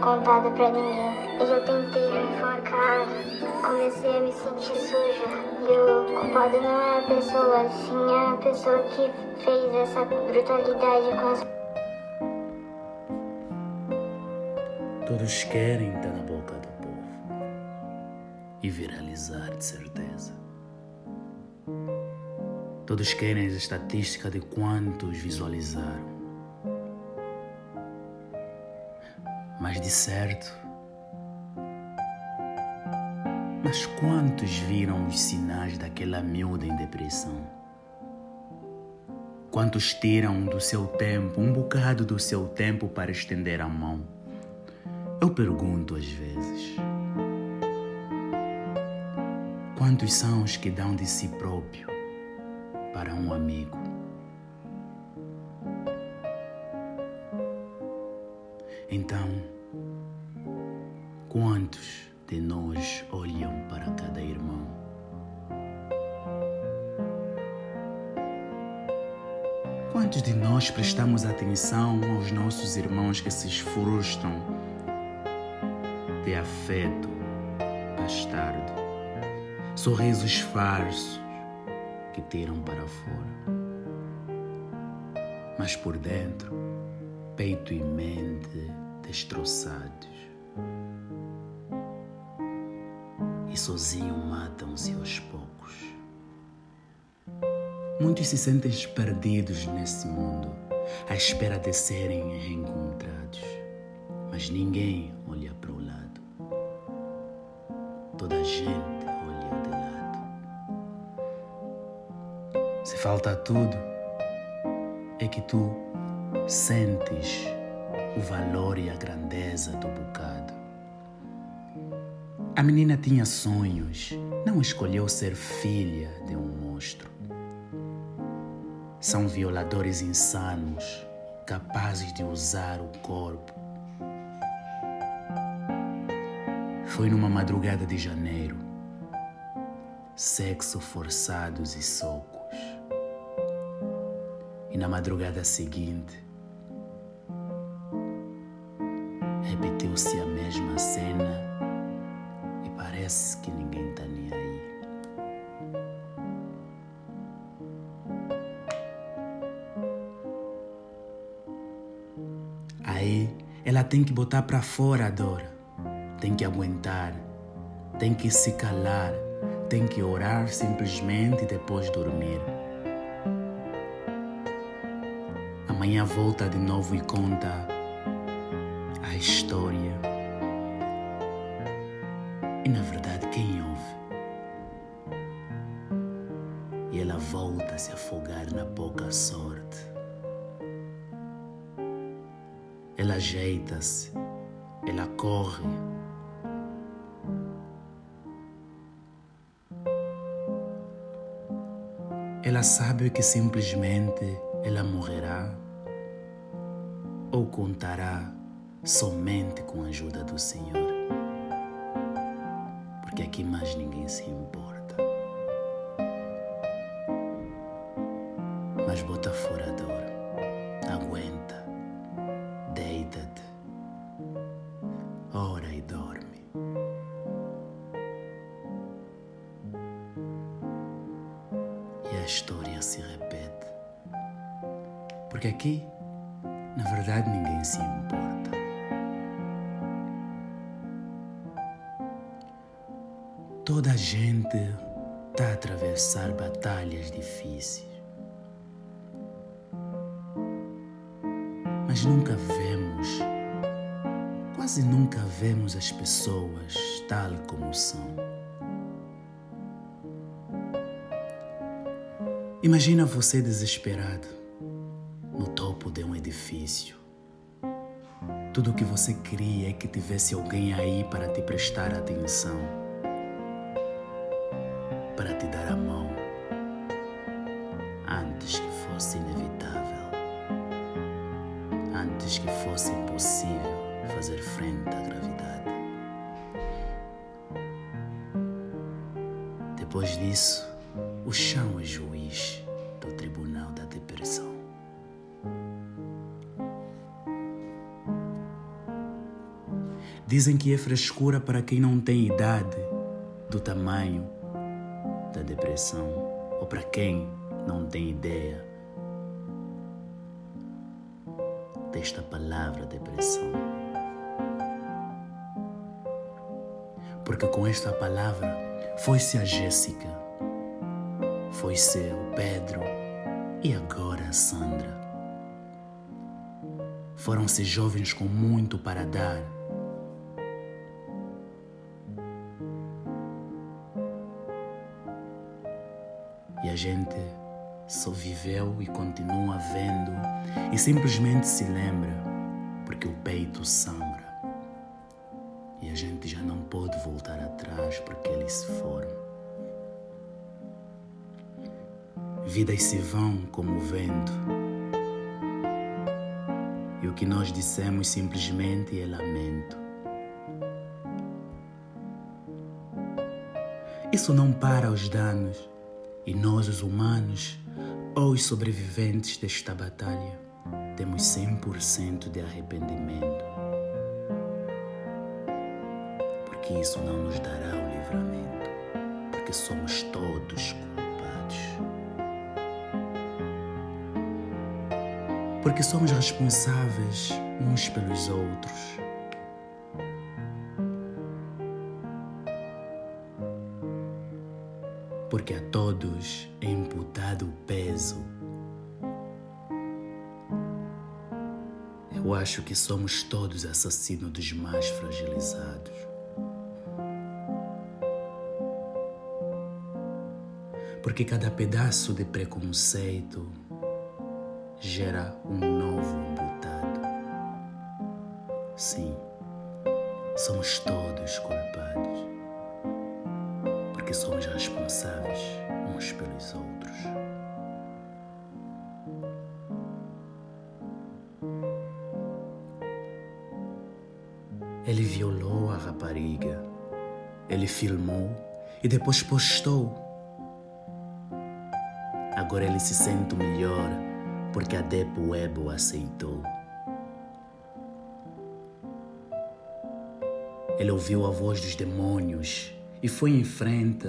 contado pra ninguém. Eu já tentei me enforcar, comecei a me sentir suja. E o culpado não é a pessoa, sim é a pessoa que fez essa brutalidade com as Todos querem estar na boca do povo e viralizar de certeza. Todos querem a estatística de quantos visualizaram. Mas de certo, mas quantos viram os sinais daquela miúda em depressão? Quantos tiram do seu tempo, um bocado do seu tempo para estender a mão? Eu pergunto às vezes: quantos são os que dão de si próprio para um amigo? Então, quantos de nós olham para cada irmão? Quantos de nós prestamos atenção aos nossos irmãos que se frustram de afeto bastardo, sorrisos falsos que tiram para fora. Mas por dentro, peito e mente destroçados. E sozinho matam-se aos poucos. Muitos se sentem perdidos nesse mundo, à espera de serem reencontrados. Mas ninguém olha para o lado toda a gente olha de lado. Se falta tudo, é que tu sentes o valor e a grandeza do bocado. A menina tinha sonhos, não escolheu ser filha de um monstro. São violadores insanos, capazes de usar o corpo Foi numa madrugada de janeiro. Sexo forçados e socos. E na madrugada seguinte, repetiu-se a mesma cena e parece que ninguém está nem aí. Aí ela tem que botar para fora a dor tem que aguentar, tem que se calar, tem que orar simplesmente depois dormir. Amanhã volta de novo e conta a história. E na verdade, quem ouve? E ela volta a se afogar na pouca sorte. Ela ajeita-se, ela corre Ela sabe que simplesmente ela morrerá ou contará somente com a ajuda do Senhor. Porque aqui mais ninguém se importa. Mas bota fora a dor. Aguenta. Deita-te. Ora e dorme. a história se repete. Porque aqui, na verdade, ninguém se importa. Toda a gente está a atravessar batalhas difíceis. Mas nunca vemos, quase nunca vemos as pessoas tal como são. Imagina você desesperado topo de um edifício. Tudo o que você queria é que tivesse alguém aí para te prestar atenção, para te dar a mão, antes que fosse inevitável, antes que fosse impossível fazer frente à gravidade. Depois disso, o chão é juiz do Tribunal da Depressão. Dizem que é frescura para quem não tem idade do tamanho da depressão, ou para quem não tem ideia desta palavra depressão. Porque com esta palavra foi-se a Jéssica, foi-se o Pedro e agora a Sandra. Foram-se jovens com muito para dar E a gente só viveu e continua vendo e simplesmente se lembra porque o peito sangra. E a gente já não pode voltar atrás porque eles se foram. Vidas se vão como o vento. E o que nós dissemos simplesmente é lamento. Isso não para os danos e nós, os humanos, ou os sobreviventes desta batalha, temos 100% de arrependimento. Porque isso não nos dará o livramento, porque somos todos culpados. Porque somos responsáveis uns pelos outros. Porque a todos é imputado o peso. Eu acho que somos todos assassinos dos mais fragilizados. Porque cada pedaço de preconceito gera um novo imputado. Sim, somos todos culpados porque somos responsáveis uns pelos outros. Ele violou a rapariga, ele filmou e depois postou. Agora ele se sente melhor porque a Deep Web o aceitou. Ele ouviu a voz dos demônios e foi em frente,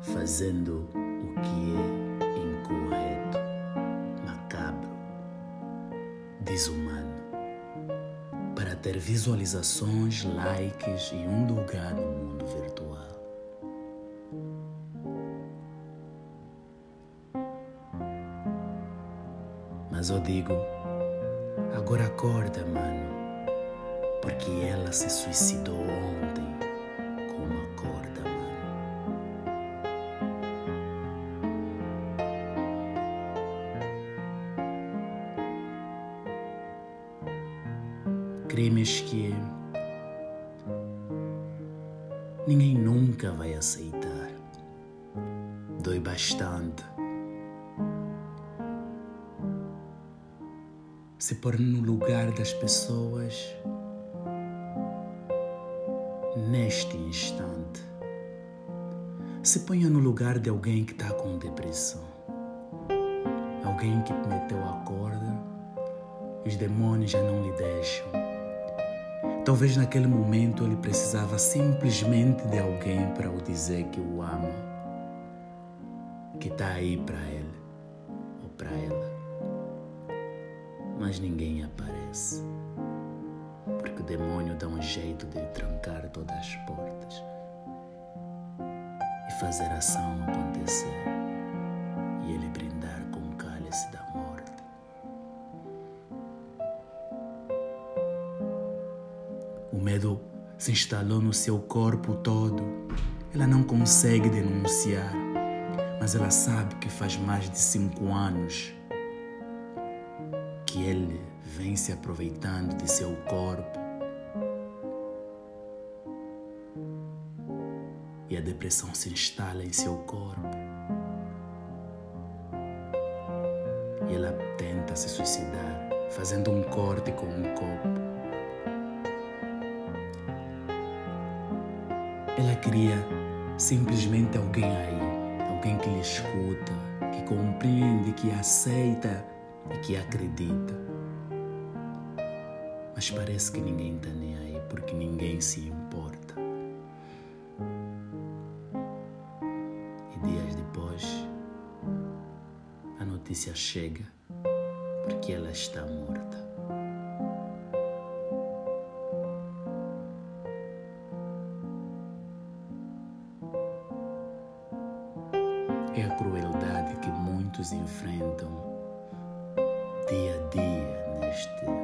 fazendo o que é incorreto, macabro, desumano, para ter visualizações, likes e um lugar no mundo virtual. Mas eu digo, agora acorda, mano, porque ela se suicidou ontem Crimes que ninguém nunca vai aceitar. Dói bastante. Se pôr no lugar das pessoas neste instante. Se ponha no lugar de alguém que está com depressão. Alguém que meteu a corda os demônios já não lhe deixam. Talvez naquele momento ele precisava simplesmente de alguém para o dizer que o ama, que está aí para ele ou para ela. Mas ninguém aparece porque o demônio dá um jeito de trancar todas as portas e fazer a ação acontecer O medo se instalou no seu corpo todo. Ela não consegue denunciar, mas ela sabe que faz mais de cinco anos que ele vem se aproveitando de seu corpo. E a depressão se instala em seu corpo. E ela tenta se suicidar, fazendo um corte com um copo. Ela queria simplesmente alguém aí, alguém que lhe escuta, que compreende, que aceita e que acredita. Mas parece que ninguém está nem aí porque ninguém se importa. E dias depois, a notícia chega porque ela está morta. É a crueldade que muitos enfrentam dia a dia neste